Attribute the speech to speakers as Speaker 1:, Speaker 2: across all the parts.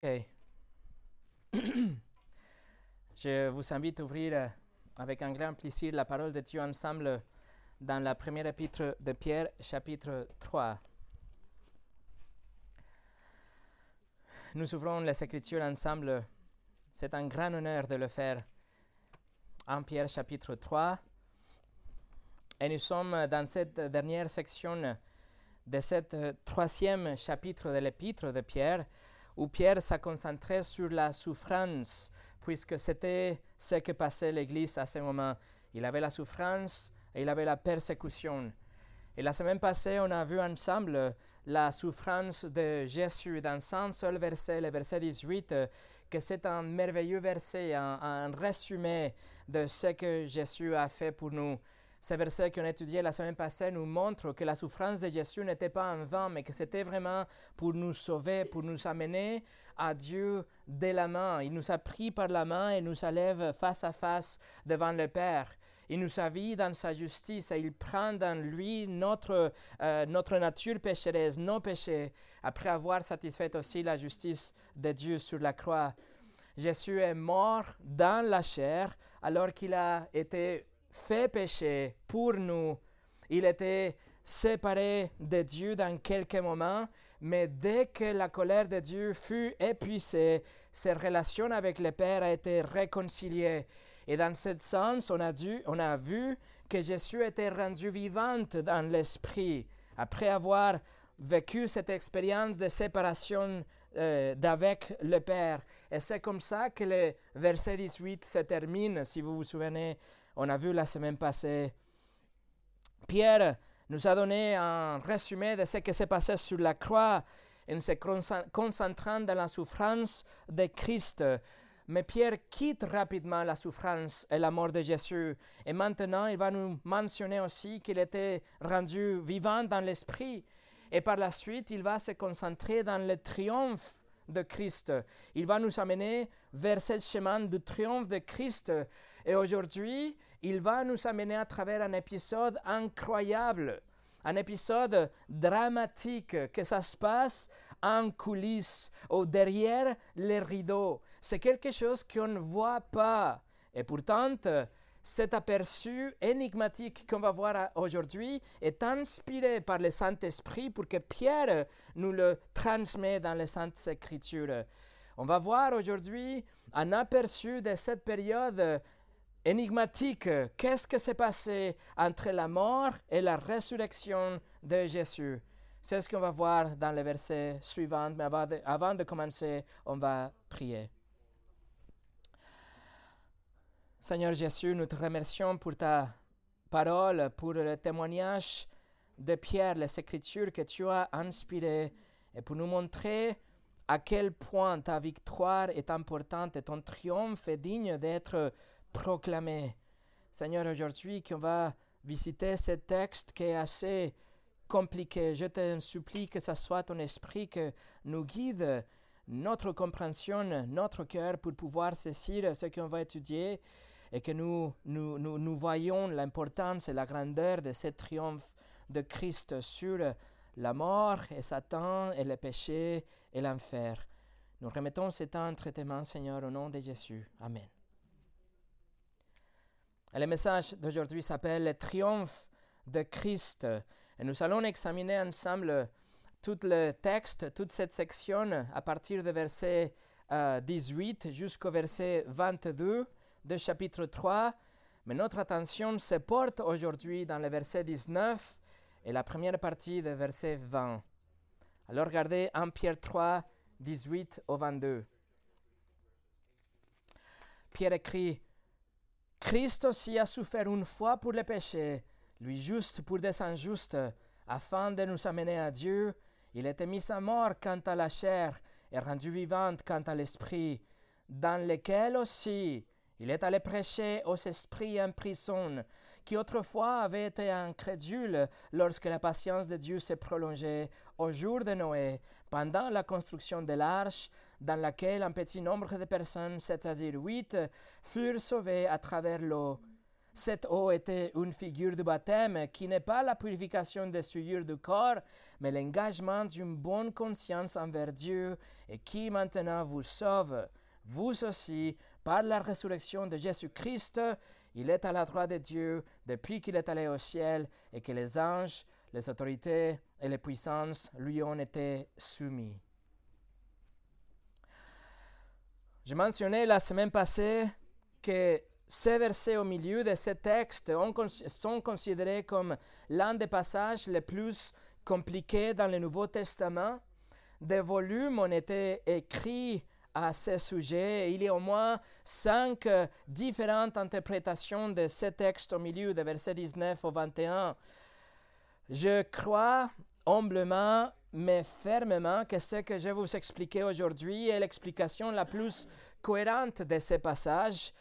Speaker 1: Ok. Je vous invite à ouvrir euh, avec un grand plaisir la parole de Dieu ensemble dans la première épître de Pierre, chapitre 3. Nous ouvrons les Écritures ensemble. C'est un grand honneur de le faire en Pierre, chapitre 3. Et nous sommes dans cette dernière section de ce troisième chapitre de l'épître de Pierre où Pierre s'est concentré sur la souffrance, puisque c'était ce que passait l'Église à ce moment. Il avait la souffrance et il avait la persécution. Et la semaine passée, on a vu ensemble la souffrance de Jésus dans un seul verset, le verset 18, que c'est un merveilleux verset, un, un résumé de ce que Jésus a fait pour nous. Ce verset qu'on a étudié la semaine passée nous montre que la souffrance de Jésus n'était pas en vain, mais que c'était vraiment pour nous sauver, pour nous amener à Dieu de la main. Il nous a pris par la main et nous élève face à face devant le Père. Il nous a vu dans sa justice et il prend dans lui notre, euh, notre nature pécheresse, nos péchés, après avoir satisfait aussi la justice de Dieu sur la croix. Jésus est mort dans la chair alors qu'il a été fait péché pour nous. Il était séparé de Dieu dans quelques moments, mais dès que la colère de Dieu fut épuisée, ses relations avec le Père a été réconciliées. Et dans ce sens, on a, dû, on a vu que Jésus était rendu vivante dans l'esprit après avoir vécu cette expérience de séparation euh, d'avec le Père. Et c'est comme ça que le verset 18 se termine, si vous vous souvenez on a vu la semaine passée. Pierre nous a donné un résumé de ce qui s'est passé sur la croix en se concentrant dans la souffrance de Christ. Mais Pierre quitte rapidement la souffrance et la mort de Jésus. Et maintenant, il va nous mentionner aussi qu'il était rendu vivant dans l'esprit. Et par la suite, il va se concentrer dans le triomphe de Christ. Il va nous amener vers ce chemin du triomphe de Christ. Et aujourd'hui, il va nous amener à travers un épisode incroyable, un épisode dramatique, que ça se passe en coulisses ou derrière les rideaux. C'est quelque chose qu'on ne voit pas. Et pourtant, cet aperçu énigmatique qu'on va voir aujourd'hui est inspiré par le Saint-Esprit pour que Pierre nous le transmet dans les Saintes Écritures. On va voir aujourd'hui un aperçu de cette période énigmatique. Qu'est-ce qui s'est passé entre la mort et la résurrection de Jésus? C'est ce qu'on va voir dans les versets suivants, mais avant de, avant de commencer, on va prier. Seigneur Jésus, nous te remercions pour ta parole, pour le témoignage de Pierre, les Écritures que tu as inspirées, et pour nous montrer à quel point ta victoire est importante et ton triomphe est digne d'être proclamer. Seigneur, aujourd'hui qu'on va visiter ce texte qui est assez compliqué, je te supplie que ce soit ton esprit qui nous guide notre compréhension, notre cœur pour pouvoir saisir ce qu'on va étudier et que nous, nous, nous, voyons l'importance et la grandeur de ce triomphe de Christ sur la mort et Satan et le péché et l'enfer. Nous remettons cet traitement, Seigneur, au nom de Jésus. Amen. Et le message d'aujourd'hui s'appelle Le triomphe de Christ. Et nous allons examiner ensemble tout le texte, toute cette section à partir du verset 18 euh, jusqu'au verset 22 de chapitre 3. Mais notre attention se porte aujourd'hui dans le verset 19 et la première partie du verset 20. Alors regardez 1 Pierre 3, 18 au 22. Pierre écrit Christ aussi a souffert une fois pour les péchés, lui juste pour des injustes, afin de nous amener à Dieu. Il était mis à mort quant à la chair et rendu vivante quant à l'esprit, dans lequel aussi il est allé prêcher aux esprits en prison, qui autrefois avaient été incrédules lorsque la patience de Dieu s'est prolongée au jour de Noé, pendant la construction de l'arche, dans laquelle un petit nombre de personnes, c'est-à-dire huit, furent sauvées à travers l'eau. cette eau était une figure du baptême qui n'est pas la purification des souillures du corps, mais l'engagement d'une bonne conscience envers Dieu et qui maintenant vous sauve. Vous aussi, par la résurrection de Jésus-Christ, il est à la droite de Dieu depuis qu'il est allé au ciel et que les anges, les autorités et les puissances lui ont été soumis. Je mentionnais la semaine passée que ces versets au milieu de ce texte sont considérés comme l'un des passages les plus compliqués dans le Nouveau Testament. Des volumes ont été écrits à ce sujet. Il y a au moins cinq euh, différentes interprétations de ce texte au milieu de versets 19 au 21. Je crois humblement mais fermement que ce que je vais vous expliquer aujourd'hui est l'explication la plus cohérente de ces passages.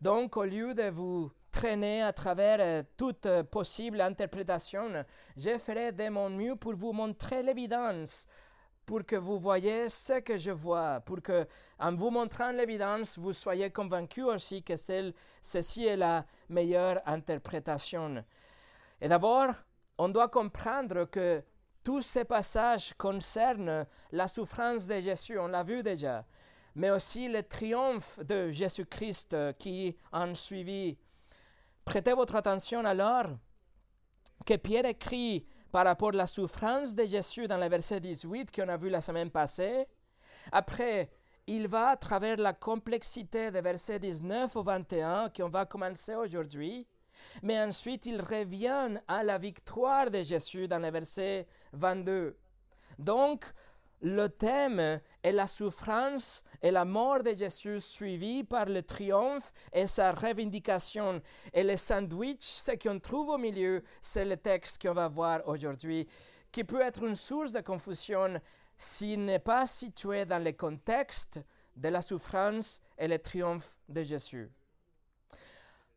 Speaker 1: Donc, au lieu de vous traîner à travers euh, toute euh, possible interprétation, je ferai de mon mieux pour vous montrer l'évidence, pour que vous voyez ce que je vois, pour que, en vous montrant l'évidence, vous soyez convaincus aussi que celle-ci est la meilleure interprétation. Et d'abord, on doit comprendre que tous ces passages concernent la souffrance de Jésus, on l'a vu déjà mais aussi le triomphe de Jésus-Christ qui en suivit. Prêtez votre attention alors que Pierre écrit par rapport à la souffrance de Jésus dans le verset 18 qu'on a vu la semaine passée. Après, il va à travers la complexité des versets 19 au 21 qu'on va commencer aujourd'hui. Mais ensuite, il revient à la victoire de Jésus dans le verset 22. Donc, le thème est la souffrance et la mort de Jésus suivie par le triomphe et sa revendication. Et le sandwich, ce qu'on trouve au milieu, c'est le texte qu'on va voir aujourd'hui, qui peut être une source de confusion s'il n'est pas situé dans le contexte de la souffrance et le triomphe de Jésus.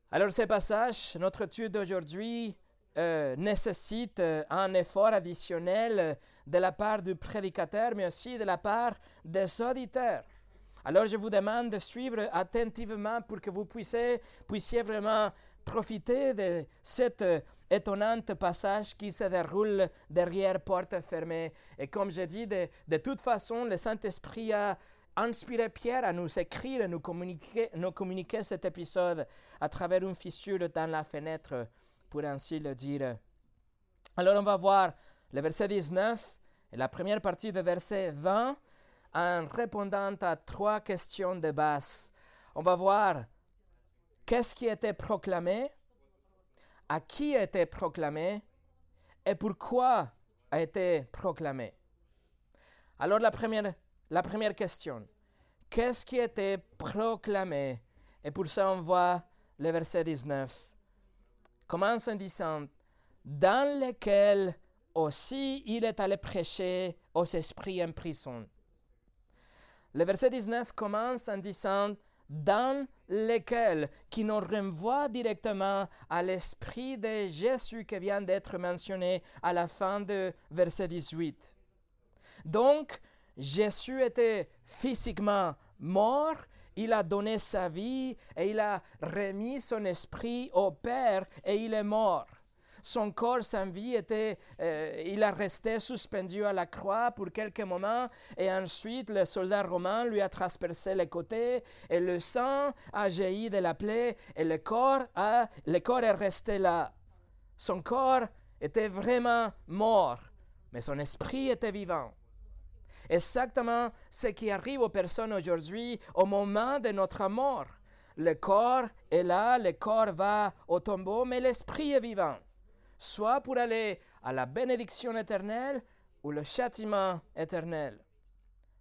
Speaker 1: Alors, ce passage, notre étude d'aujourd'hui, euh, nécessite euh, un effort additionnel de la part du prédicateur, mais aussi de la part des auditeurs. Alors je vous demande de suivre attentivement pour que vous puissiez, vraiment profiter de cet euh, étonnant passage qui se déroule derrière porte fermée. Et comme dis, de, de toute façon, le Saint-Esprit a inspiré Pierre à nous écrire et nous communiquer, nous communiquer cet épisode à travers une fissure dans la fenêtre, pour ainsi le dire. Alors on va voir le verset 19 et la première partie du verset 20 en répondant à trois questions de base. On va voir qu'est-ce qui été proclamé, à qui été proclamé et pourquoi a été proclamé. Alors la première, la première question, qu'est-ce qui été proclamé? Et pour ça on voit le verset 19. Commence en disant, dans lequel aussi il est allé prêcher aux esprits en prison. Le verset 19 commence en disant dans lequel, qui nous renvoie directement à l'esprit de Jésus qui vient d'être mentionné à la fin de verset 18. Donc, Jésus était physiquement mort, il a donné sa vie et il a remis son esprit au Père et il est mort son corps sans vie était, euh, il a resté suspendu à la croix pour quelques moments et ensuite le soldat romain lui a transpercé les côtés et le sang a jailli de la plaie et le corps, a, le corps est resté là. Son corps était vraiment mort, mais son esprit était vivant. Exactement ce qui arrive aux personnes aujourd'hui au moment de notre mort. Le corps est là, le corps va au tombeau, mais l'esprit est vivant soit pour aller à la bénédiction éternelle ou le châtiment éternel.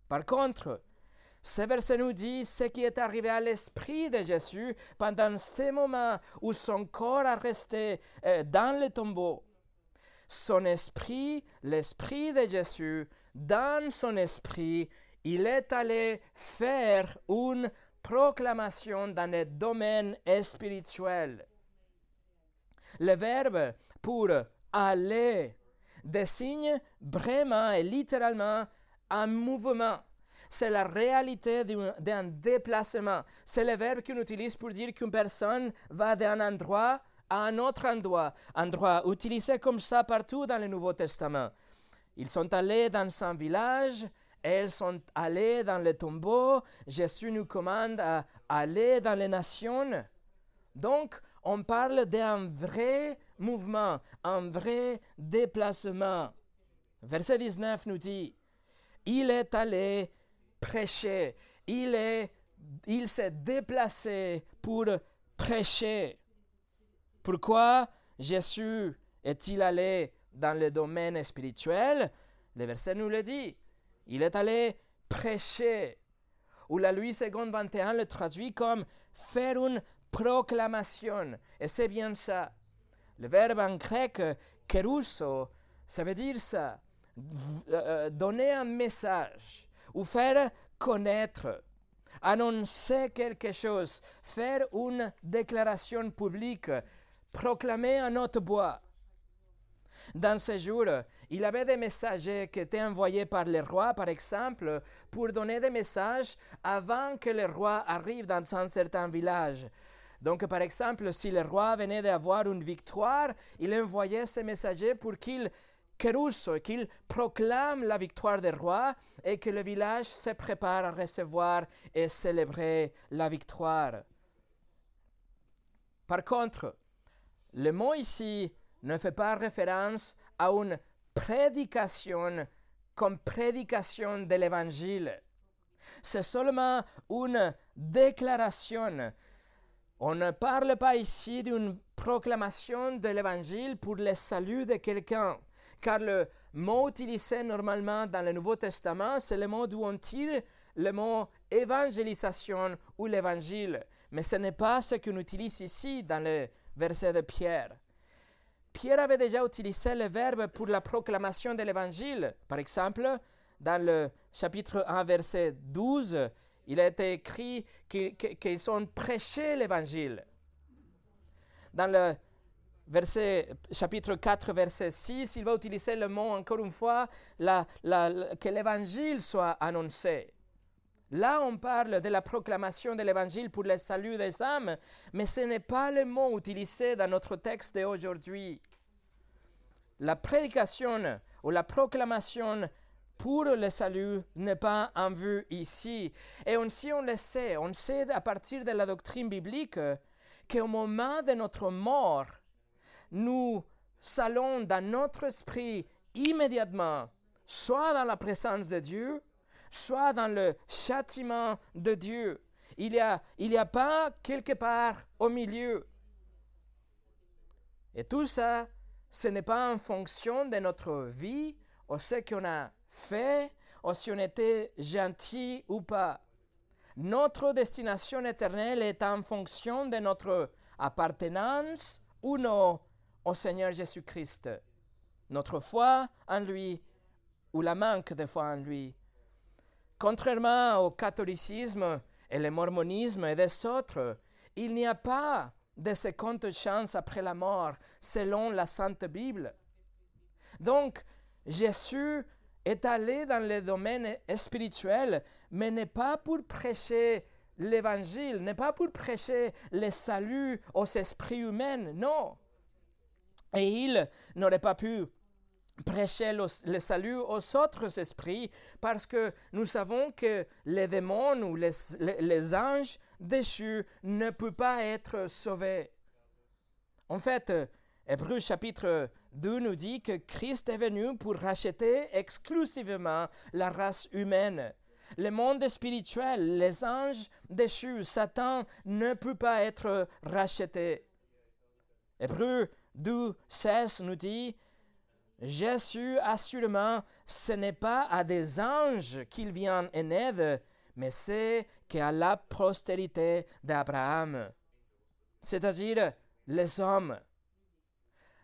Speaker 1: Par contre, ce verset nous dit ce qui est arrivé à l'esprit de Jésus pendant ces moments où son corps a resté euh, dans le tombeau. Son esprit, l'esprit de Jésus, dans son esprit, il est allé faire une proclamation dans le domaine spirituel. Le verbe pour aller désigne vraiment et littéralement un mouvement. c'est la réalité d'un déplacement. C'est le verbe qu'on utilise pour dire qu'une personne va d'un endroit à un autre endroit, endroit utilisé comme ça partout dans le Nouveau Testament. Ils sont allés dans un village, elles sont allées dans le tombeau, Jésus nous commande à aller dans les nations. Donc, on parle d'un vrai mouvement, un vrai déplacement. Verset 19 nous dit, il est allé prêcher, il, est, il s'est déplacé pour prêcher. Pourquoi Jésus est-il allé dans le domaine spirituel Le verset nous le dit. Il est allé prêcher. Ou la Louis II 21 le traduit comme faire une proclamation. Et c'est bien ça. Le verbe en grec kerusso, ça veut dire ça. Euh, donner un message ou faire connaître, annoncer quelque chose, faire une déclaration publique, proclamer un autre bois. Dans ces jours, il avait des messagers qui étaient envoyés par les rois, par exemple, pour donner des messages avant que le roi arrive dans un certain village. Donc, par exemple, si le roi venait d'avoir une victoire, il envoyait ses messagers pour qu'ils qu'il proclame la victoire des rois et que le village se prépare à recevoir et célébrer la victoire. Par contre, le mot ici ne fait pas référence à une prédication comme prédication de l'évangile. C'est seulement une déclaration. On ne parle pas ici d'une proclamation de l'évangile pour le salut de quelqu'un, car le mot utilisé normalement dans le Nouveau Testament, c'est le mot d'où on tire le mot évangélisation ou l'évangile. Mais ce n'est pas ce qu'on utilise ici dans le verset de Pierre. Pierre avait déjà utilisé le verbe pour la proclamation de l'évangile. Par exemple, dans le chapitre 1, verset 12, il a été écrit qu'ils ont prêché l'évangile. Dans le verset, chapitre 4, verset 6, il va utiliser le mot encore une fois, que l'évangile soit annoncé. Là, on parle de la proclamation de l'évangile pour le salut des âmes, mais ce n'est pas le mot utilisé dans notre texte d'aujourd'hui. La prédication ou la proclamation pour le salut n'est pas en vue ici. Et aussi, on le sait, on sait à partir de la doctrine biblique qu'au moment de notre mort, nous allons dans notre esprit immédiatement, soit dans la présence de Dieu, soit dans le châtiment de Dieu. Il n'y a, il a pas quelque part au milieu. Et tout ça, ce n'est pas en fonction de notre vie, ou ce qu'on a fait, ou si on était gentil ou pas. Notre destination éternelle est en fonction de notre appartenance ou non au Seigneur Jésus-Christ, notre foi en lui ou la manque de foi en lui. Contrairement au catholicisme et le mormonisme et des autres, il n'y a pas de seconde chance après la mort, selon la Sainte Bible. Donc, Jésus est allé dans le domaine spirituel, mais n'est pas pour prêcher l'évangile, n'est pas pour prêcher le salut aux esprits humains, non. Et il n'aurait pas pu prêcher le, salut aux autres esprits parce que nous savons que les démons ou les, les, anges déchus ne peuvent pas être sauvés. En fait, Hébreu chapitre 2 nous dit que Christ est venu pour racheter exclusivement la race humaine. Le monde spirituel, les anges déchus, Satan ne peut pas être racheté. Hébreu 2, 16 nous dit Jésus, assurément, ce n'est pas à des anges qu'il vient en aide, mais c'est qu'à la postérité d'Abraham, c'est-à-dire les hommes.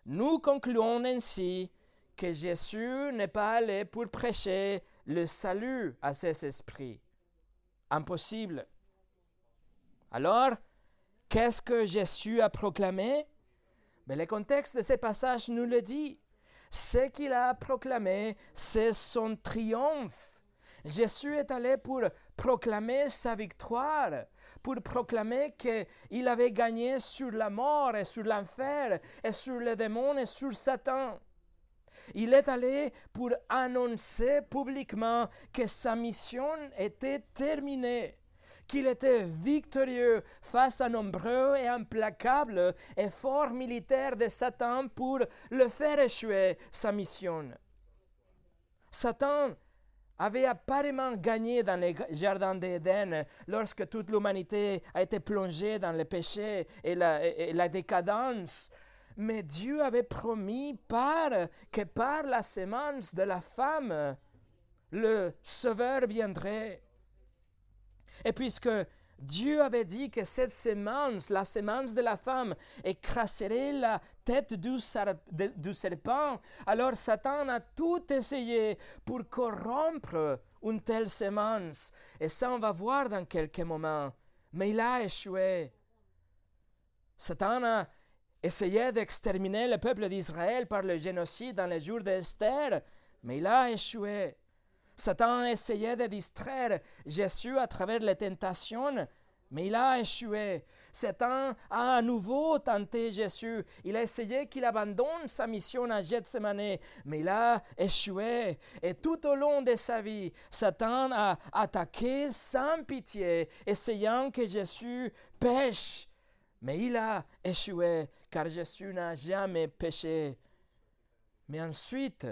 Speaker 1: Nous concluons ainsi que Jésus n'est pas allé pour prêcher le salut à ces esprits. Impossible. Alors, qu'est-ce que Jésus a proclamé? Mais le contexte de ce passage nous le dit ce qu'il a proclamé, c'est son triomphe. Jésus est allé pour proclamer sa victoire, pour proclamer qu'il avait gagné sur la mort et sur l'enfer et sur les démons et sur Satan. Il est allé pour annoncer publiquement que sa mission était terminée, qu'il était victorieux face à nombreux et implacables efforts militaires de Satan pour le faire échouer sa mission. Satan avait apparemment gagné dans les jardins d'Éden lorsque toute l'humanité a été plongée dans le péché et la, décadence. Mais Dieu avait promis par, que par la sémence de la femme, le Sauveur viendrait. Et puisque Dieu avait dit que cette semence, la semence de la femme, écraserait la tête du, serpent. Alors Satan a tout essayé pour corrompre une telle semence. Et ça, on va voir dans quelques moments. Mais il a échoué. Satan a essayé d'exterminer le peuple d'Israël par le génocide dans les jours d'Esther, mais il a échoué. Satan essayait de distraire Jésus à travers les tentations, mais il a échoué. Satan a à nouveau tenté Jésus. Il a essayé qu'il abandonne sa mission à Gethsemane, mais il a échoué. Et tout au long de sa vie, Satan a attaqué sans pitié, essayant que Jésus pêche. Mais il a échoué, car Jésus n'a jamais péché. Mais ensuite,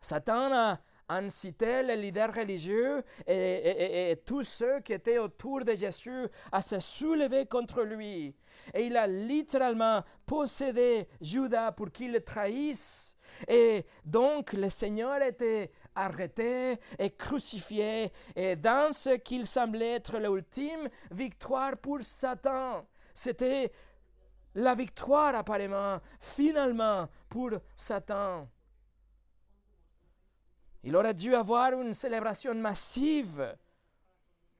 Speaker 1: Satan a incité les leaders religieux et, tous ceux qui étaient autour de Jésus à se soulever contre lui. Et il a littéralement possédé Judas pour qu'il le trahisse. Et donc le Seigneur était arrêté et crucifié, et dans ce qu'il semblait être l'ultime victoire pour Satan. C'était la victoire apparemment, finalement, pour Satan. Il aurait dû avoir une célébration massive.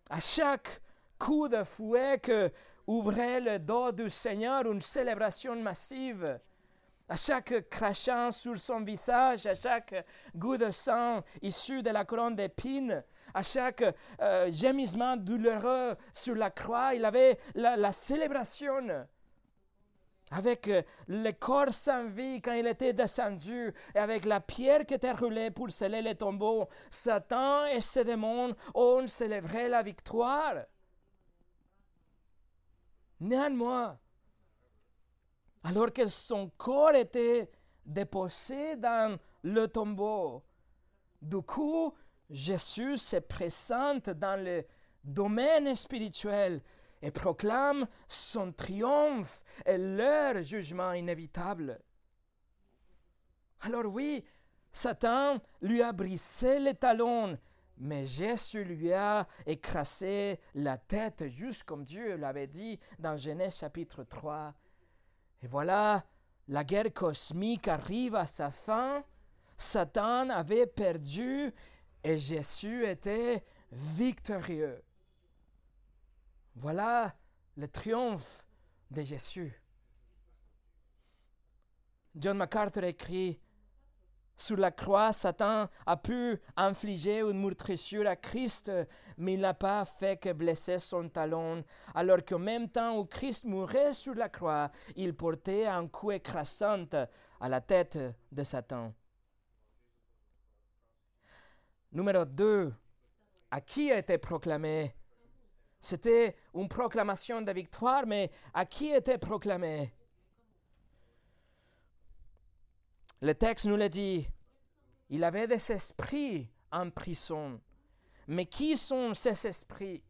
Speaker 1: À chaque coup de fouet que ouvrait le dos du Seigneur, une célébration massive. À chaque crachant sur son visage, à chaque goût de sang issu de la couronne d'épines, à chaque euh, gémissement douloureux sur la croix, il avait la, la célébration avec euh, le corps sans vie quand il était descendu, et avec la pierre qui était roulée pour sceller les tombeaux, Satan et ses démons ont célébré la victoire. Néanmoins, alors que son corps était déposé dans le tombeau, du coup, Jésus se présente dans le domaine spirituel et proclame son triomphe et leur jugement inévitable. Alors oui, Satan lui a brisé les talons, mais Jésus lui a écrasé la tête, juste comme Dieu l'avait dit dans Genèse chapitre 3. Et voilà, la guerre cosmique arrive à sa fin. Satan avait perdu et Jésus était victorieux. Voilà le triomphe de Jésus. John MacArthur écrit Sur la croix, Satan a pu infliger une meurtrissure à Christ, mais il n'a pas fait que blesser son talon, alors qu'en même temps où Christ mourait sur la croix, il portait un coup écrasant à la tête de Satan. Numéro 2. À qui a été proclamé c'était une proclamation de victoire, mais à qui était proclamée Le texte nous le dit. Il avait des esprits en prison. Mais qui sont ces esprits?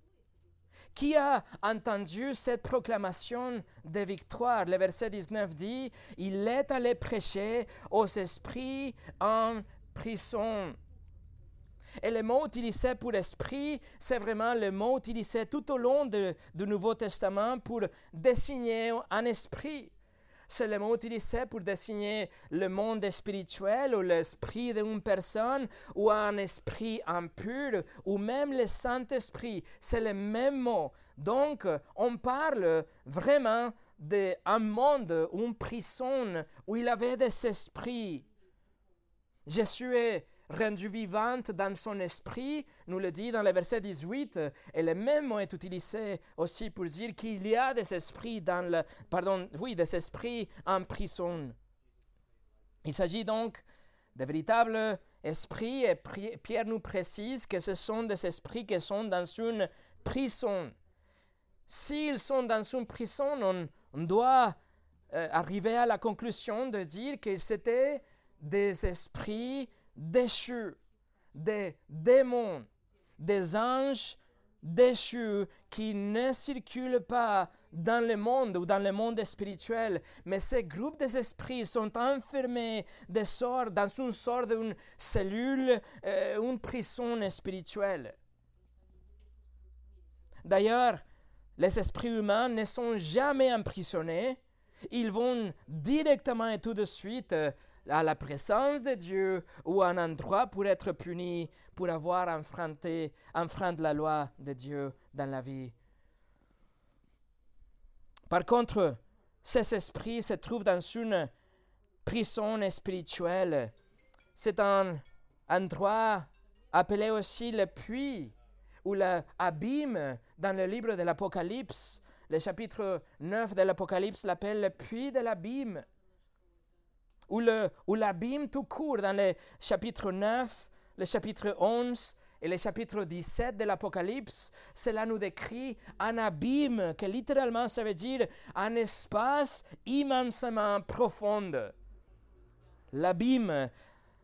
Speaker 1: Qui a entendu cette proclamation de victoire? Le verset 19 dit, Il est allé prêcher aux esprits en prison. Et le mot utilisé pour esprit, c'est vraiment le mot utilisé tout au long du Nouveau Testament pour désigner un esprit. C'est le mot utilisé pour désigner le monde spirituel ou l'esprit d'une personne ou un esprit impur ou même le Saint-Esprit. C'est le même mot. Donc, on parle vraiment d'un monde, une prison où il avait des esprits. Jésus est rendue vivante dans son esprit, nous le dit dans le verset 18, et le même mot est utilisé aussi pour dire qu'il y a des esprits dans le, pardon, oui, des esprits en prison. Il s'agit donc de véritables esprits, et Pierre nous précise que ce sont des esprits qui sont dans une prison. S'ils sont dans une prison, on, doit euh, arriver à la conclusion de dire qu'ils étaient des esprits déchus, des démons, des anges déchus qui ne circulent pas dans le monde ou dans le monde spirituel, mais ces groupes d'esprits sont enfermés dans une sorte d'une cellule, euh, une prison spirituelle. D'ailleurs, les esprits humains ne sont jamais emprisonnés, ils vont directement et tout de suite euh, à la présence de Dieu ou un endroit pour être punis, pour avoir enfreint la loi de Dieu dans la vie. Par contre, ces esprits se trouvent dans une prison spirituelle. C'est un endroit appelé aussi le puits ou l'abîme dans le livre de l'Apocalypse. Le chapitre 9 de l'Apocalypse l'appelle le puits de l'abîme ou, l'abîme tout court dans le chapitre 9, le chapitre 11 et le chapitre 17 de l'Apocalypse, cela nous décrit un abîme, que littéralement ça veut dire un espace immensément profond. L'abîme,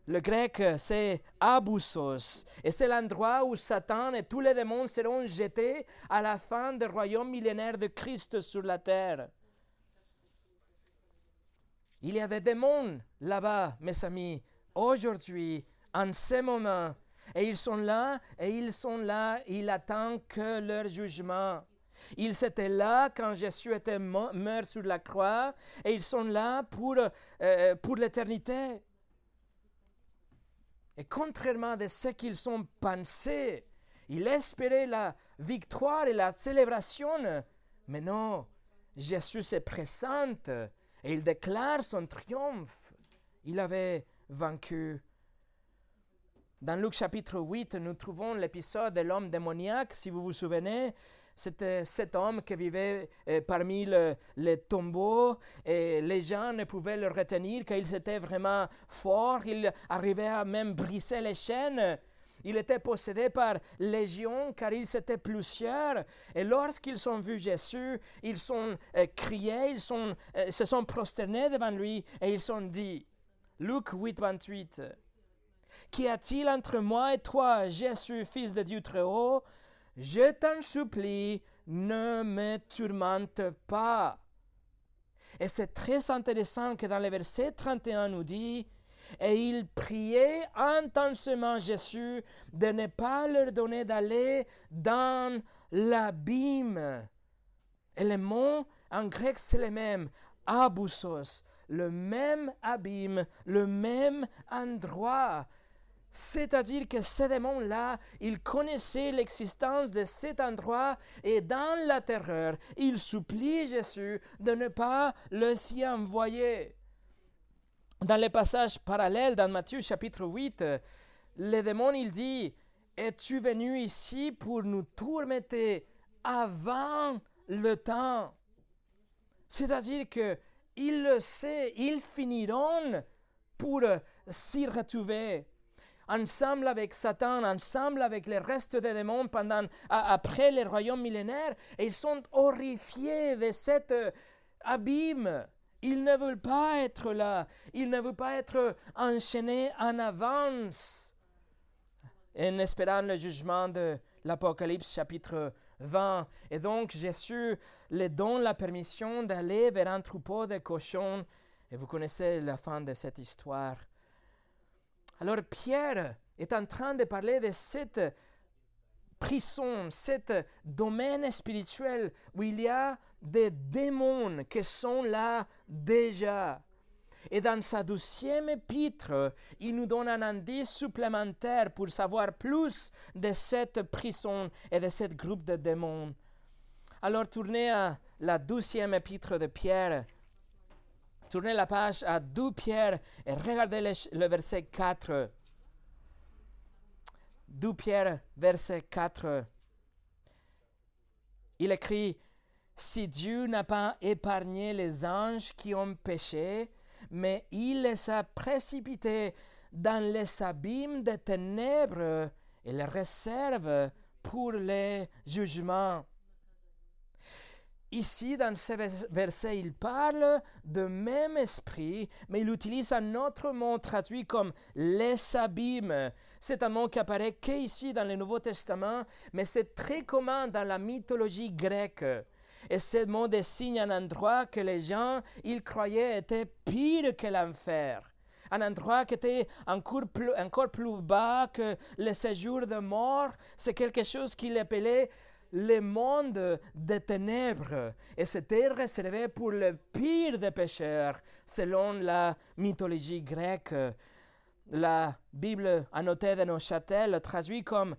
Speaker 1: le grec, c'est abousos, et c'est l'endroit où Satan et tous les démons seront jetés à la fin du royaume millénaire de Christ sur la terre. Il y a des démons là-bas, mes amis, aujourd'hui, en ce moment. Et ils sont là, et ils sont là, ils attendent que leur jugement. Ils étaient là quand Jésus était mort sur la croix, et ils sont là pour, euh, pour l'éternité. Et contrairement à ce qu'ils ont pensé, ils espéraient la victoire et la célébration. Mais non, Jésus se présente et il déclare son triomphe. Il avait vaincu. Dans Luc chapitre 8, nous trouvons l'épisode de l'homme démoniaque, si vous vous souvenez. C'était cet homme qui vivait euh, parmi les tombeaux et les gens ne pouvaient le retenir car il était vraiment fort. Il arrivait à même briser les chaînes. Il était possédé par légion car ils étaient plusieurs. Et lorsqu'ils ont vu Jésus, ils ont euh, crié, ils sont, euh, se sont prosternés devant lui et ils ont dit, Luc 8, 28, Qu'y a-t-il entre moi et toi, Jésus, fils de Dieu très haut? Je t'en supplie, ne me tourmente pas. Et c'est très intéressant que dans le verset 31 nous dit, et il priait intensément Jésus de ne pas leur donner d'aller dans l'abîme. Et le mot en grec, c'est le même, abousos, le même abîme, le même endroit. C'est-à-dire que ces démons-là, ils connaissaient l'existence de cet endroit et dans la terreur, ils supplient Jésus de ne pas le s'y envoyer. Dans les passages parallèles, dans Matthieu chapitre 8, le démon, il dit, es-tu venu ici pour nous tourmenter avant le temps? C'est-à-dire que il le sait, ils finiront pour s'y retrouver ensemble avec Satan, ensemble avec le reste des démons pendant, après le royaume millénaire, et ils sont horrifiés de cet abîme. Ils ne veulent pas être là. Ils ne veulent pas être enchaînés en avance. En espérant le jugement de l'Apocalypse chapitre 20. Et donc Jésus leur donne la permission d'aller vers un troupeau de cochons. Et vous connaissez la fin de cette histoire. Alors Pierre est en train de parler de cette prison, cet domaine spirituel où il y a des démons qui sont là déjà. Et dans sa douzième épître, il nous donne un indice supplémentaire pour savoir plus de cette prison et de ce groupe de démons. Alors tournez à la douzième épître de Pierre. Tournez la page à 2 Pierre et regardez le, le verset 4. 2 Pierre, verset 4. Il écrit, Si Dieu n'a pas épargné les anges qui ont péché, mais il les a précipités dans les abîmes des ténèbres et les réserve pour les jugements. Ici, dans ce verset, il parle de même esprit, mais il utilise un autre mot traduit comme les abîmes. C'est un mot qui apparaît qu'ici dans le Nouveau Testament, mais c'est très commun dans la mythologie grecque. Et ce mot désigne un endroit que les gens, ils croyaient était pire que l'enfer. Un endroit qui était encore plus, encore plus bas que le séjour de mort. C'est quelque chose qu'il appelait le monde des ténèbres et c'était réservé pour le pire des pécheurs selon la mythologie grecque. La Bible annotée de nos châtels traduit comme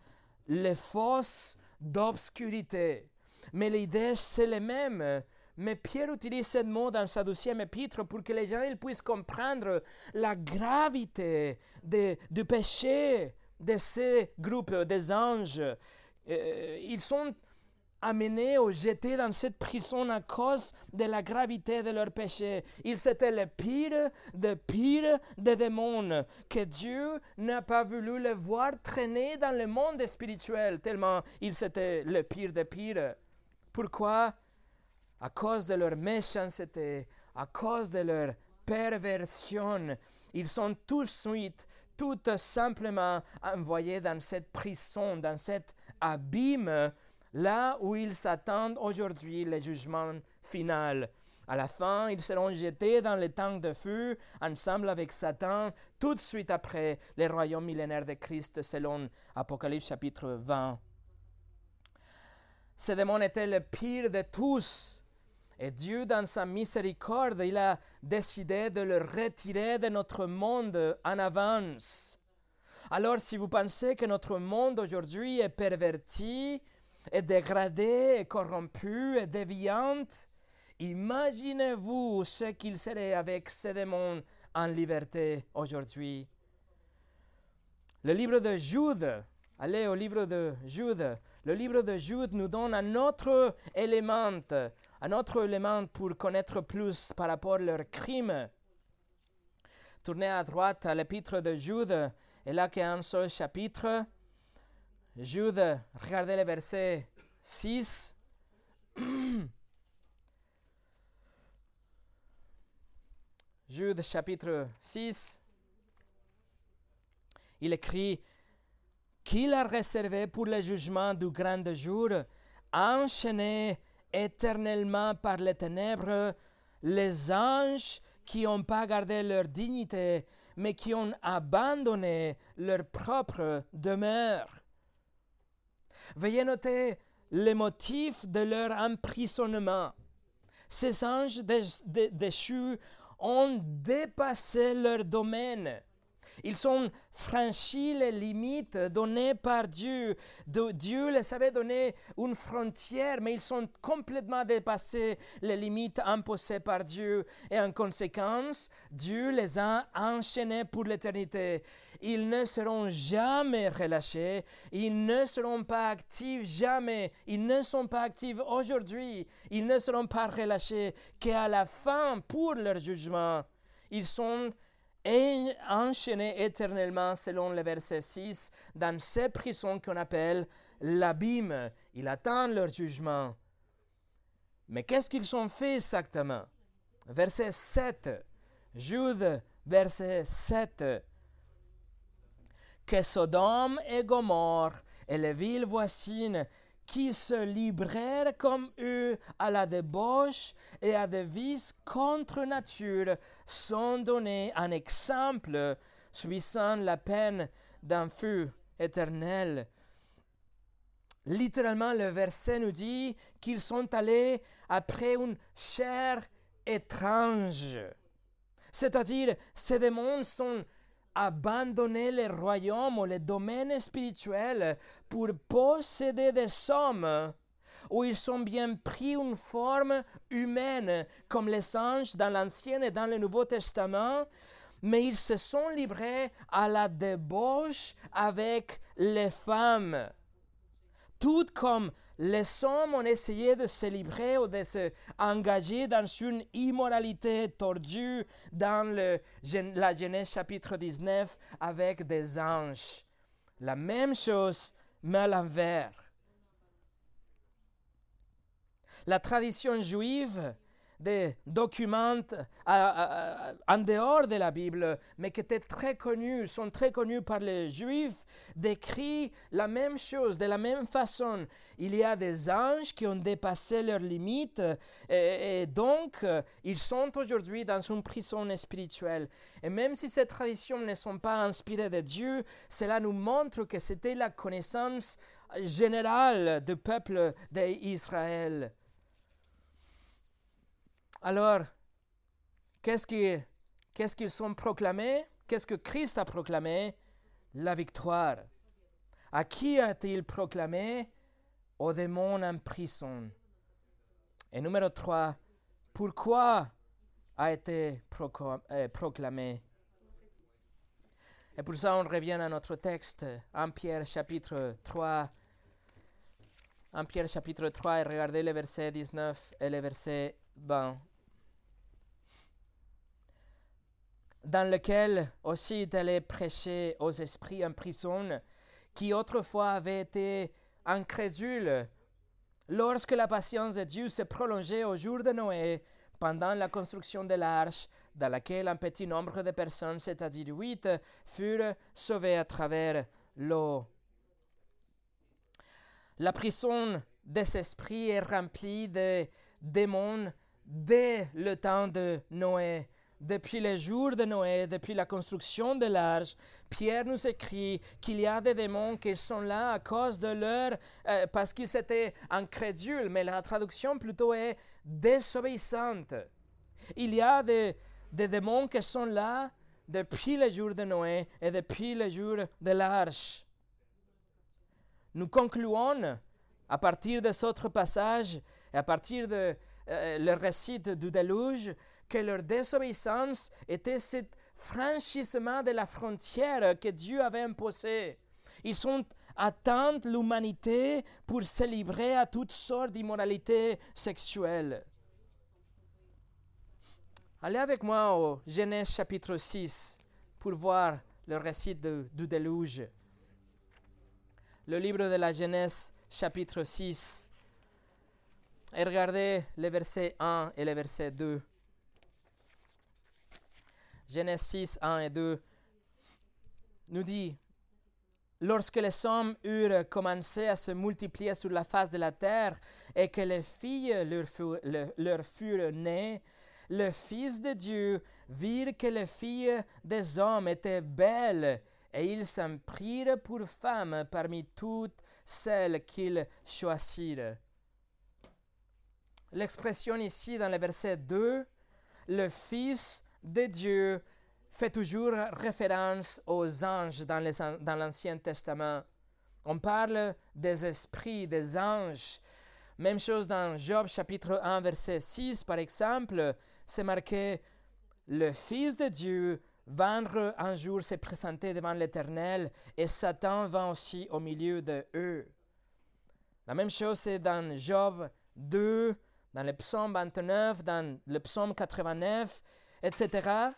Speaker 1: les fosses d'obscurité. Mais l'idée, c'est la même. Mais Pierre utilise ce mot dans sa deuxième épître pour que les gens puissent comprendre la gravité du péché de ces groupes, des anges euh, ils sont amenés ou jetés dans cette prison à cause de la gravité de leur péché. Ils étaient le pire des pires des démons, que Dieu n'a pas voulu les voir traîner dans le monde spirituel, tellement ils étaient le pire des pires. Pourquoi? À cause de leur méchanceté, à cause de leur perversion, ils sont tout de suite, tout simplement envoyés dans cette prison, dans cette abîme là où ils s'attendent aujourd'hui le jugement final. À la fin, ils seront jetés dans le temps de feu ensemble avec Satan, tout de suite après le royaume millénaire de Christ, selon Apocalypse chapitre 20. Ce démon était le pire de tous. Et Dieu, dans sa miséricorde, il a décidé de le retirer de notre monde en avance. Alors si vous pensez que notre monde aujourd'hui est perverti, est dégradé, est corrompu, est déviant, imaginez-vous ce qu'il serait avec ces démons en liberté aujourd'hui. Le livre de Jude, allez au livre de Jude, le livre de Jude nous donne un autre élément, un autre élément pour connaître plus par rapport à leurs crimes. Tournez à droite à l'épître de Jude, et là qu'il y a un seul chapitre. Jude, regardez le verset 6. Jude chapitre 6. Il écrit qu'il a réservé pour le jugement du grand jour, enchaîné éternellement par les ténèbres, les anges qui n'ont pas gardé leur dignité mais qui ont abandonné leur propre demeure. Veuillez noter les motifs de leur emprisonnement. Ces anges déchus ont dépassé leur domaine. Ils ont franchi les limites données par Dieu. Dieu les avait donné une frontière, mais ils sont complètement dépassés les limites imposées par Dieu. Et en conséquence, Dieu les a enchaînés pour l'éternité. Ils ne seront jamais relâchés. Ils ne seront pas actifs jamais. Ils ne sont pas actifs aujourd'hui. Ils ne seront pas relâchés qu'à la fin pour leur jugement. Ils sont et enchaînés éternellement, selon le verset 6, dans ces prisons qu'on appelle l'abîme. Ils attendent leur jugement. Mais qu'est-ce qu'ils ont fait exactement? Verset 7. Jude, verset 7. Que Sodome et Gomorre et les villes voisines qui se livrèrent comme eux à la débauche et à des vices contre nature sont donnés un exemple subissant la peine d'un feu éternel. Littéralement, le verset nous dit qu'ils sont allés après une chair étrange. C'est-à-dire, ces démons sont abandonner les royaumes ou les domaines spirituels pour posséder des sommes où ils ont bien pris une forme humaine, comme les anges dans l'Ancien et dans le Nouveau Testament, mais ils se sont livrés à la débauche avec les femmes. Tout comme les hommes ont essayé de se livrer ou de se engager dans une immoralité tordue dans la Genèse chapitre 19 avec des anges. La même chose, mais à l'envers. La tradition juive des documents en dehors de la Bible, mais qui étaient très connus, sont très connus par les Juifs, décrit la même chose, de la même façon. Il y a des anges qui ont dépassé leurs limites et, donc ils sont aujourd'hui dans une prison spirituelle. Et même si ces traditions ne sont pas inspirées de Dieu, cela nous montre que c'était la connaissance générale du peuple d'Israël. Alors, qu'est-ce qu'ils qu sont proclamés? Qu'est-ce que Christ a proclamé? La victoire. À qui a-t-il proclamé? Aux démons en prison. Et numéro 3, pourquoi a été euh, proclamé? Et pour ça, on revient à notre texte, en Pierre chapitre 3. En Pierre chapitre 3, et regardez les versets 19 et les versets 20. Dans lequel aussi il allait prêcher aux esprits en prison qui autrefois avaient été incrédules lorsque la patience de Dieu s'est prolongée au jour de Noé pendant la construction de l'arche dans laquelle un petit nombre de personnes, c'est-à-dire huit, furent sauvées à travers l'eau. La prison des esprits est remplie de démons dès le temps de Noé depuis les jours de Noé, depuis la construction de l'arche, Pierre nous écrit qu'il y a des démons qui sont là à cause de leur, euh, parce qu'ils étaient incrédules, mais la traduction plutôt est désobéissante. Il y a des, des démons qui sont là depuis les jours de Noé et depuis les jours de l'arche. Nous concluons à partir de cet autre passage et à partir de euh, le récit du déluge que leur désobéissance était ce franchissement de la frontière que Dieu avait imposée. Ils ont atteint l'humanité pour se livrer à toutes sortes d'immoralités sexuelles. Allez avec moi au Genèse chapitre 6 pour voir le récit du déluge. Le livre de la Genèse chapitre 6. Et regardez les versets 1 et les versets 2. Genèse 6, 1 et 2 nous dit, Lorsque les hommes eurent commencé à se multiplier sur la face de la terre et que les filles leur, furent, leur furent nées, le Fils de Dieu virent que les filles des hommes étaient belles et ils s'en prirent pour femmes parmi toutes celles qu'ils choisirent. L'expression ici dans le verset 2, le Fils de Dieu fait toujours référence aux anges dans l'Ancien Testament. On parle des esprits, des anges. Même chose dans Job chapitre 1 verset 6 par exemple, c'est marqué Le Fils de Dieu vendre un jour se présenter devant l'Éternel et Satan va aussi au milieu de eux. La même chose c'est dans Job 2, dans le psaume 29, dans le psaume 89 etc.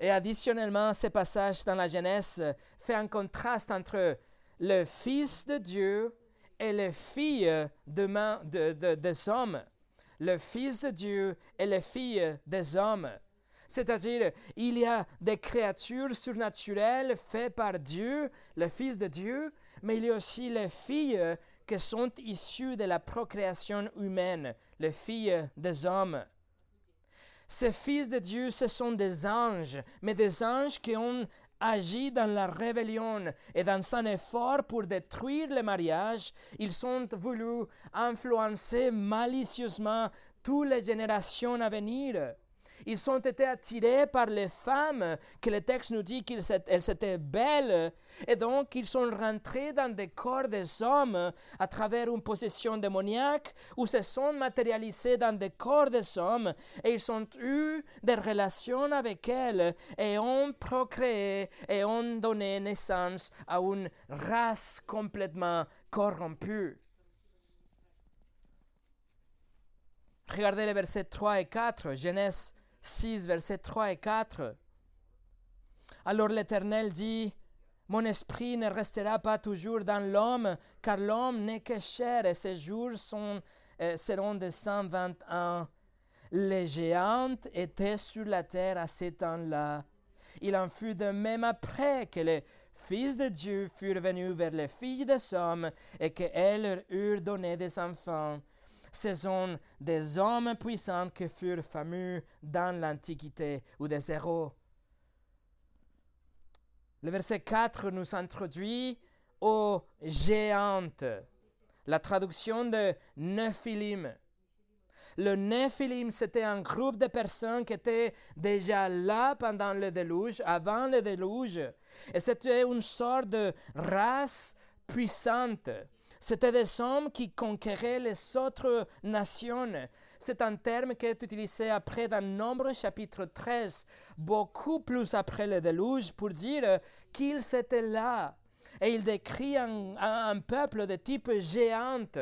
Speaker 1: Et additionnellement, ce passage dans la Genèse fait un contraste entre le Fils de Dieu et les filles de, des hommes. Le Fils de Dieu et les filles des hommes. C'est-à-dire, il y a des créatures surnaturelles faites par Dieu, le Fils de Dieu, mais il y a aussi les filles qui sont issues de la procréation humaine, les filles des hommes. Ces fils de Dieu, ce sont des anges, mais des anges qui ont agi dans la rébellion et dans son effort pour détruire le mariage, ils ont voulu influencer malicieusement toutes les générations à venir. Ils ont été attirés par les femmes, que le texte nous dit qu'elles étaient belles, et donc ils sont rentrés dans des corps des hommes à travers une possession démoniaque, ou se sont matérialisés dans des corps des hommes, et ils ont eu des relations avec elles, et ont procréé, et ont donné naissance à une race complètement corrompue. Regardez les versets 3 et 4, Genèse 6, versets 3 et 4. Alors l'Éternel dit, Mon esprit ne restera pas toujours dans l'homme, car l'homme n'est que chair et ses jours sont, euh, seront de 120 ans. Les géantes étaient sur la terre à ces temps-là. Il en fut de même après que les fils de Dieu furent venus vers les filles des hommes et qu'elles leur eurent donné des enfants. Ce sont des hommes puissants qui furent fameux dans l'Antiquité ou des héros. Le verset 4 nous introduit aux géantes. La traduction de Nephilim. Le Nephilim, c'était un groupe de personnes qui étaient déjà là pendant le déluge, avant le déluge. Et c'était une sorte de race puissante. C'était des hommes qui conquéraient les autres nations. C'est un terme qui est utilisé après dans Nombre chapitre 13, beaucoup plus après le déluge, pour dire qu'ils étaient là. Et il décrit un, un peuple de type géante.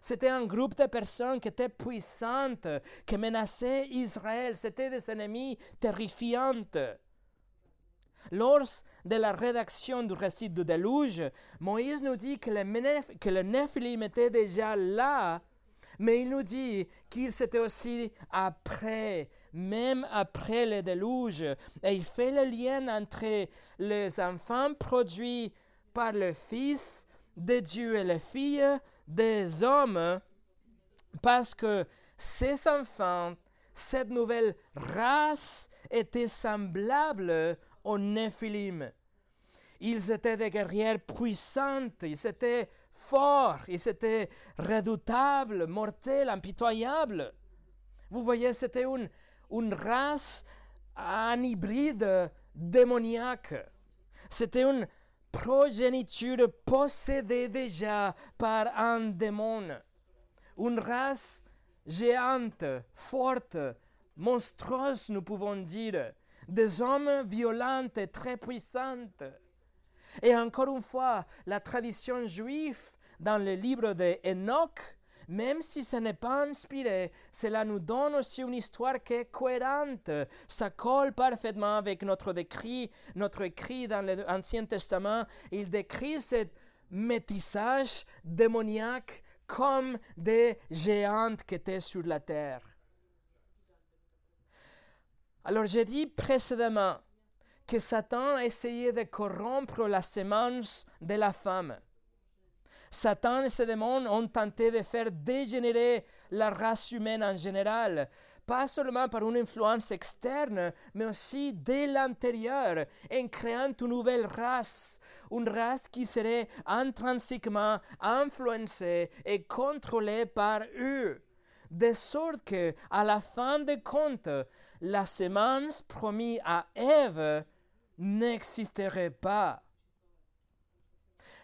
Speaker 1: C'était un groupe de personnes qui étaient puissantes, qui menaçaient Israël. C'était des ennemis terrifiants. Lors de la rédaction du récit du déluge, Moïse nous dit que le, que était déjà là, mais il nous dit qu'il s'était aussi après, même après le déluge. Et il fait le lien entre les enfants produits par le Fils de Dieu et les filles des hommes, parce que ces enfants, cette nouvelle race était semblable aux Néphilim. Ils étaient des guerrières puissantes, ils étaient forts, ils étaient redoutables, mortels, impitoyables. Vous voyez, c'était une, une race, un hybride démoniaque. C'était une progéniture possédée déjà par un démon. Une race géante, forte, monstrueuse, nous pouvons dire des hommes violents et très puissants. Et encore une fois, la tradition juive dans le livre d'Enoch, même si ce n'est pas inspiré, cela nous donne aussi une histoire qui est cohérente. Ça colle parfaitement avec notre décrit, notre écrit dans l'Ancien Testament. Il décrit ce métissage démoniaque comme des géantes qui étaient sur la terre. Alors j'ai dit précédemment que Satan a essayé de corrompre la semence de la femme. Satan et ses démons ont tenté de faire dégénérer la race humaine en général, pas seulement par une influence externe, mais aussi de l'intérieur, en créant une nouvelle race, une race qui serait intrinsèquement influencée et contrôlée par eux, de sorte que, à la fin des comptes, la semence promise à Ève n'existerait pas.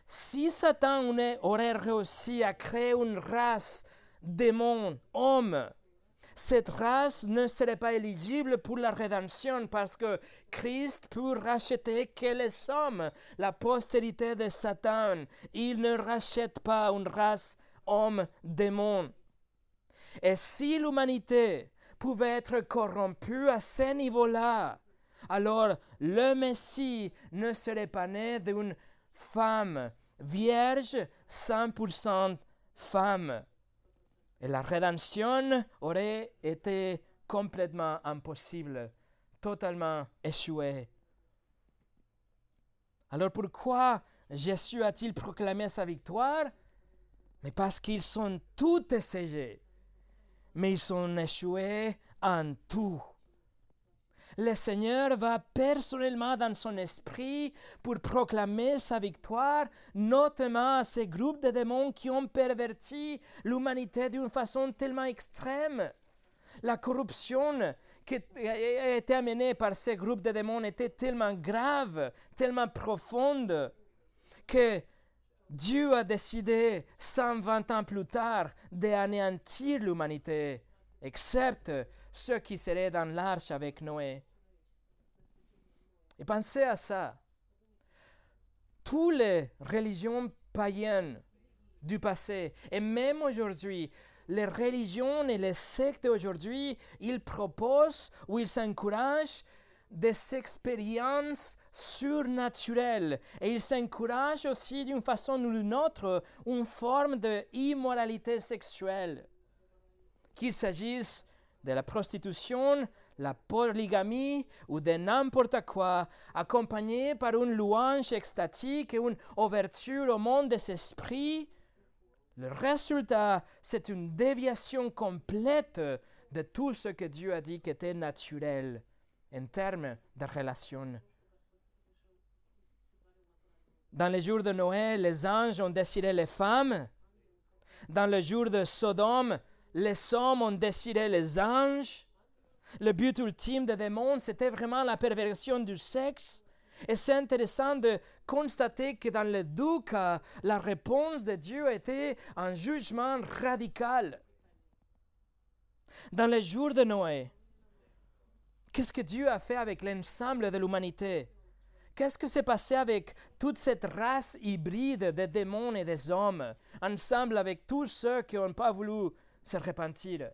Speaker 1: Si Satan aurait réussi à créer une race démon, homme, cette race ne serait pas éligible pour la rédemption parce que Christ peut racheter que les hommes, la postérité de Satan. Il ne rachète pas une race homme-démon. Et si l'humanité pouvait être corrompu à ce niveau-là, alors le Messie ne serait pas né d'une femme vierge, 100% femme. Et la rédemption aurait été complètement impossible, totalement échouée. Alors pourquoi Jésus a-t-il proclamé sa victoire? Mais parce qu'ils sont tous essayés mais ils sont échoués en tout. Le Seigneur va personnellement dans son esprit pour proclamer sa victoire, notamment à ces groupes de démons qui ont perverti l'humanité d'une façon tellement extrême. La corruption qui a été amenée par ces groupes de démons était tellement grave, tellement profonde, que Dieu a décidé 120 ans plus tard d'anéantir l'humanité, excepte ceux qui seraient dans l'arche avec Noé. Et pensez à ça. Toutes les religions païennes du passé, et même aujourd'hui, les religions et les sectes aujourd'hui, ils proposent ou ils s'encouragent des expériences surnaturelles et ils s'encouragent aussi d'une façon ou d'une autre une forme d'immoralité sexuelle. Qu'il s'agisse de la prostitution, la polygamie ou de n'importe quoi, accompagné par une louange extatique et une ouverture au monde des esprits, le résultat, c'est une déviation complète de tout ce que Dieu a dit qui était naturel en termes de relation. Dans les jours de Noël, les anges ont décidé les femmes. Dans le jour de Sodome, les hommes ont décidé les anges. Le but ultime des démons, c'était vraiment la perversion du sexe. Et c'est intéressant de constater que dans les deux la réponse de Dieu était un jugement radical. Dans les jours de Noé, qu'est-ce que Dieu a fait avec l'ensemble de l'humanité? Qu'est-ce que s'est passé avec toute cette race hybride de démons et des hommes, ensemble avec tous ceux qui n'ont pas voulu se repentir?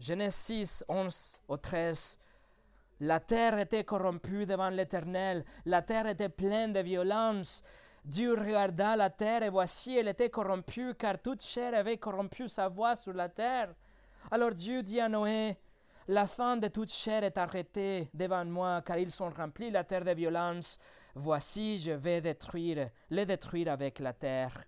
Speaker 1: Genèse 6, 11 au 13. La terre était corrompue devant l'Éternel, la terre était pleine de violence. Dieu regarda la terre et voici, elle était corrompue, car toute chair avait corrompu sa voix sur la terre. Alors Dieu dit à Noé, la fin de toute chair est arrêtée devant moi, car ils sont remplis la terre de violence. Voici, je vais détruire, les détruire avec la terre.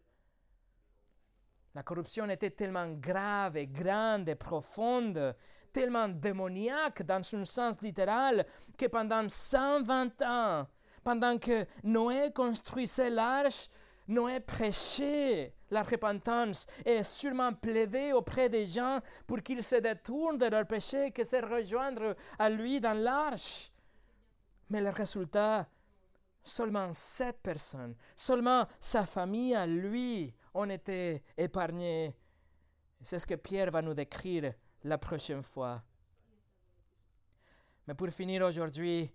Speaker 1: La corruption était tellement grave et grande et profonde, tellement démoniaque dans un sens littéral, que pendant 120 ans, pendant que Noé construisait l'arche, Noé prêchait la repentance et sûrement plaidait auprès des gens pour qu'ils se détournent de leurs péchés, que se rejoindre à lui dans l'arche. Mais le résultat, seulement sept personnes, seulement sa famille à lui ont été épargnés. C'est ce que Pierre va nous décrire la prochaine fois. Mais pour finir aujourd'hui,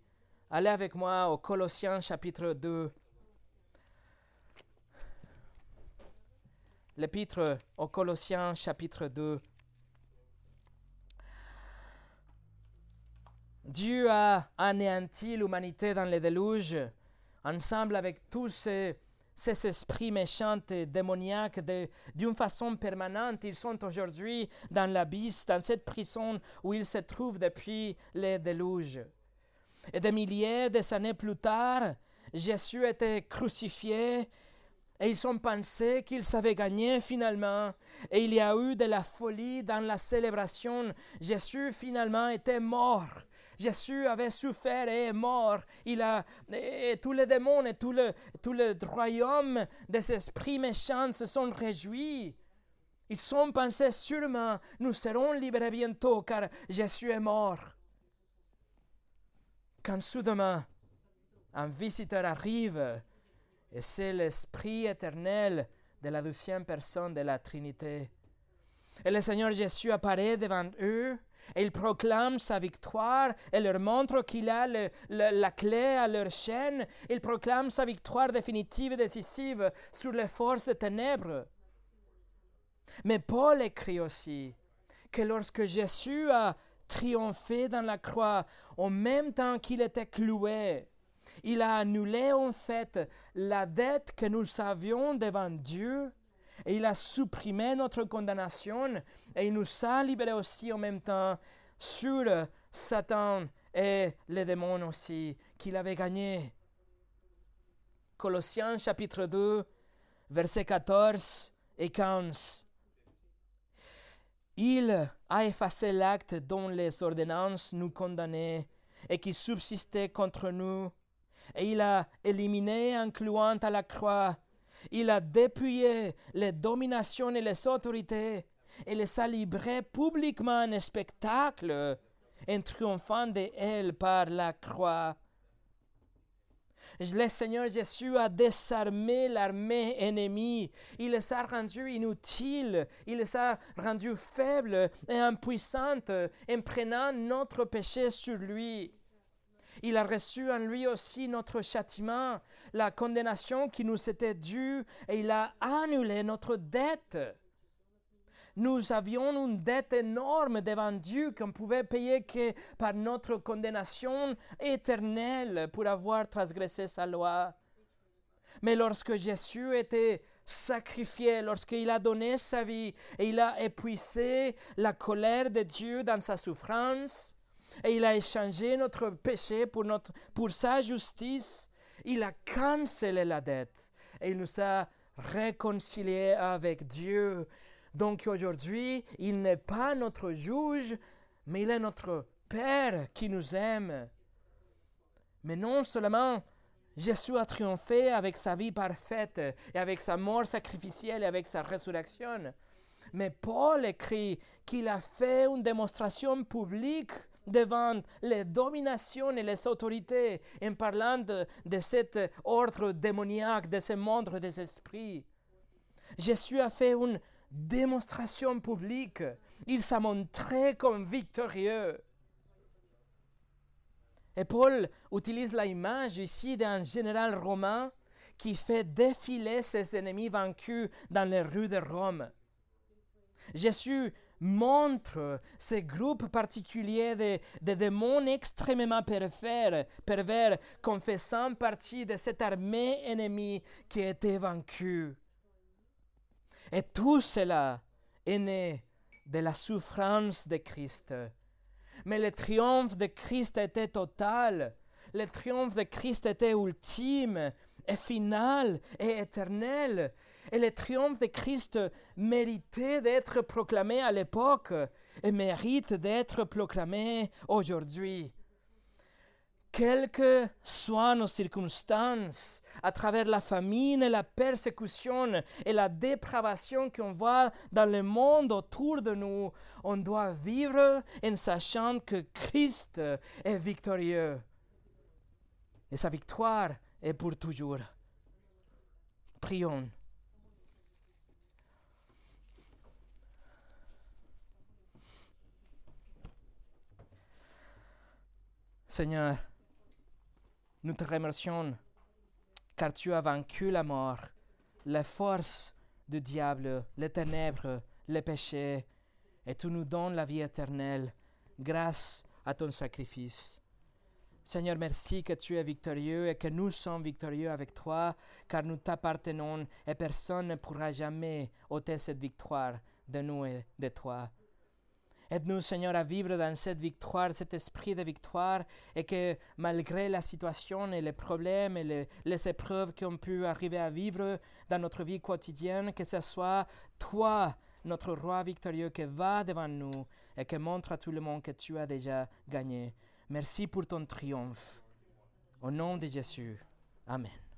Speaker 1: allez avec moi au Colossiens chapitre 2. L'épître aux Colossiens chapitre 2. Dieu a anéanti l'humanité dans les déluge, ensemble avec tous ces esprits méchants et démoniaques d'une façon permanente. Ils sont aujourd'hui dans l'abysse, dans cette prison où ils se trouvent depuis les déluges. Et des milliers d'années plus tard, Jésus était crucifié et ils ont pensé qu'ils avaient gagné finalement. Et il y a eu de la folie dans la célébration. Jésus finalement était mort. Jésus avait souffert et est mort. Il a, et tous les démons et tout le, tout le royaume des esprits méchants se sont réjouis. Ils sont pensés sûrement, nous serons libérés bientôt car Jésus est mort. Quand soudainement, un visiteur arrive, et c'est l'Esprit éternel de la deuxième personne de la Trinité. Et le Seigneur Jésus apparaît devant eux il proclame sa victoire et leur montre qu'il a la clé à leur chaîne. Il proclame sa victoire définitive et décisive sur les forces des ténèbres. Mais Paul écrit aussi que lorsque Jésus a triomphé dans la croix, en même temps qu'il était cloué, il a annulé en fait la dette que nous avions devant Dieu et il a supprimé notre condamnation et il nous a libérés aussi en même temps sur Satan et les démons aussi qu'il avait gagnés. Colossiens chapitre 2, versets 14 et 15. Il a effacé l'acte dont les ordonnances nous condamnaient et qui subsistait contre nous, et il a éliminé en clouant à la croix il a dépouillé les dominations et les autorités et les a livrés publiquement en spectacle. en triomphant de elle par la croix. Le Seigneur Jésus a désarmé l'armée ennemie. Il les a rendus inutiles. Il les a rendus faibles et impuissantes en prenant notre péché sur lui. Il a reçu en lui aussi notre châtiment, la condamnation qui nous était due, et il a annulé notre dette. Nous avions une dette énorme devant Dieu qu'on pouvait payer que par notre condamnation éternelle pour avoir transgressé sa loi. Mais lorsque Jésus était sacrifié, lorsqu'il a donné sa vie et il a épuisé la colère de Dieu dans sa souffrance, et il a échangé notre péché pour, notre, pour sa justice. Il a cancellé la dette et il nous a réconciliés avec Dieu. Donc aujourd'hui, il n'est pas notre juge, mais il est notre Père qui nous aime. Mais non seulement Jésus a triomphé avec sa vie parfaite et avec sa mort sacrificielle et avec sa résurrection, mais Paul écrit qu'il a fait une démonstration publique devant les dominations et les autorités en parlant de, cet ordre démoniaque, de ce monde des esprits. Jésus a fait une démonstration publique. Il s'est montré comme victorieux. Et Paul utilise l'image ici d'un général romain qui fait défiler ses ennemis vaincus dans les rues de Rome. Jésus montre ces groupes particuliers de, démons extrêmement pervers, pervers, confessant partie de cette armée ennemie qui était vaincue. Et tout cela est né de la souffrance de Christ. Mais le triomphe de Christ était total. Le triomphe de Christ était ultime et final et éternel. Et le triomphe de Christ méritait d'être proclamé à l'époque et mérite d'être proclamé aujourd'hui. Quelles que soient nos circonstances, à travers la famine, la persécution et la dépravation qu'on voit dans le monde autour de nous, on doit vivre en sachant que Christ est victorieux. Et sa victoire est pour toujours. Prions. Seigneur, nous te remercions car tu as vaincu la mort, la force du diable, les ténèbres, les péchés, et tu nous donnes la vie éternelle grâce à ton sacrifice. Seigneur, merci que tu es victorieux et que nous sommes victorieux avec toi, car nous t'appartenons et personne ne pourra jamais ôter cette victoire de nous et de toi. Aide-nous, Seigneur, à vivre dans cette victoire, cet esprit de victoire, et que malgré la situation et les problèmes et les, les épreuves qu'on pu arriver à vivre dans notre vie quotidienne, que ce soit toi, notre roi victorieux, qui va devant nous et qui montre à tout le monde que tu as déjà gagné. Merci pour ton triomphe. Au nom de Jésus. Amen.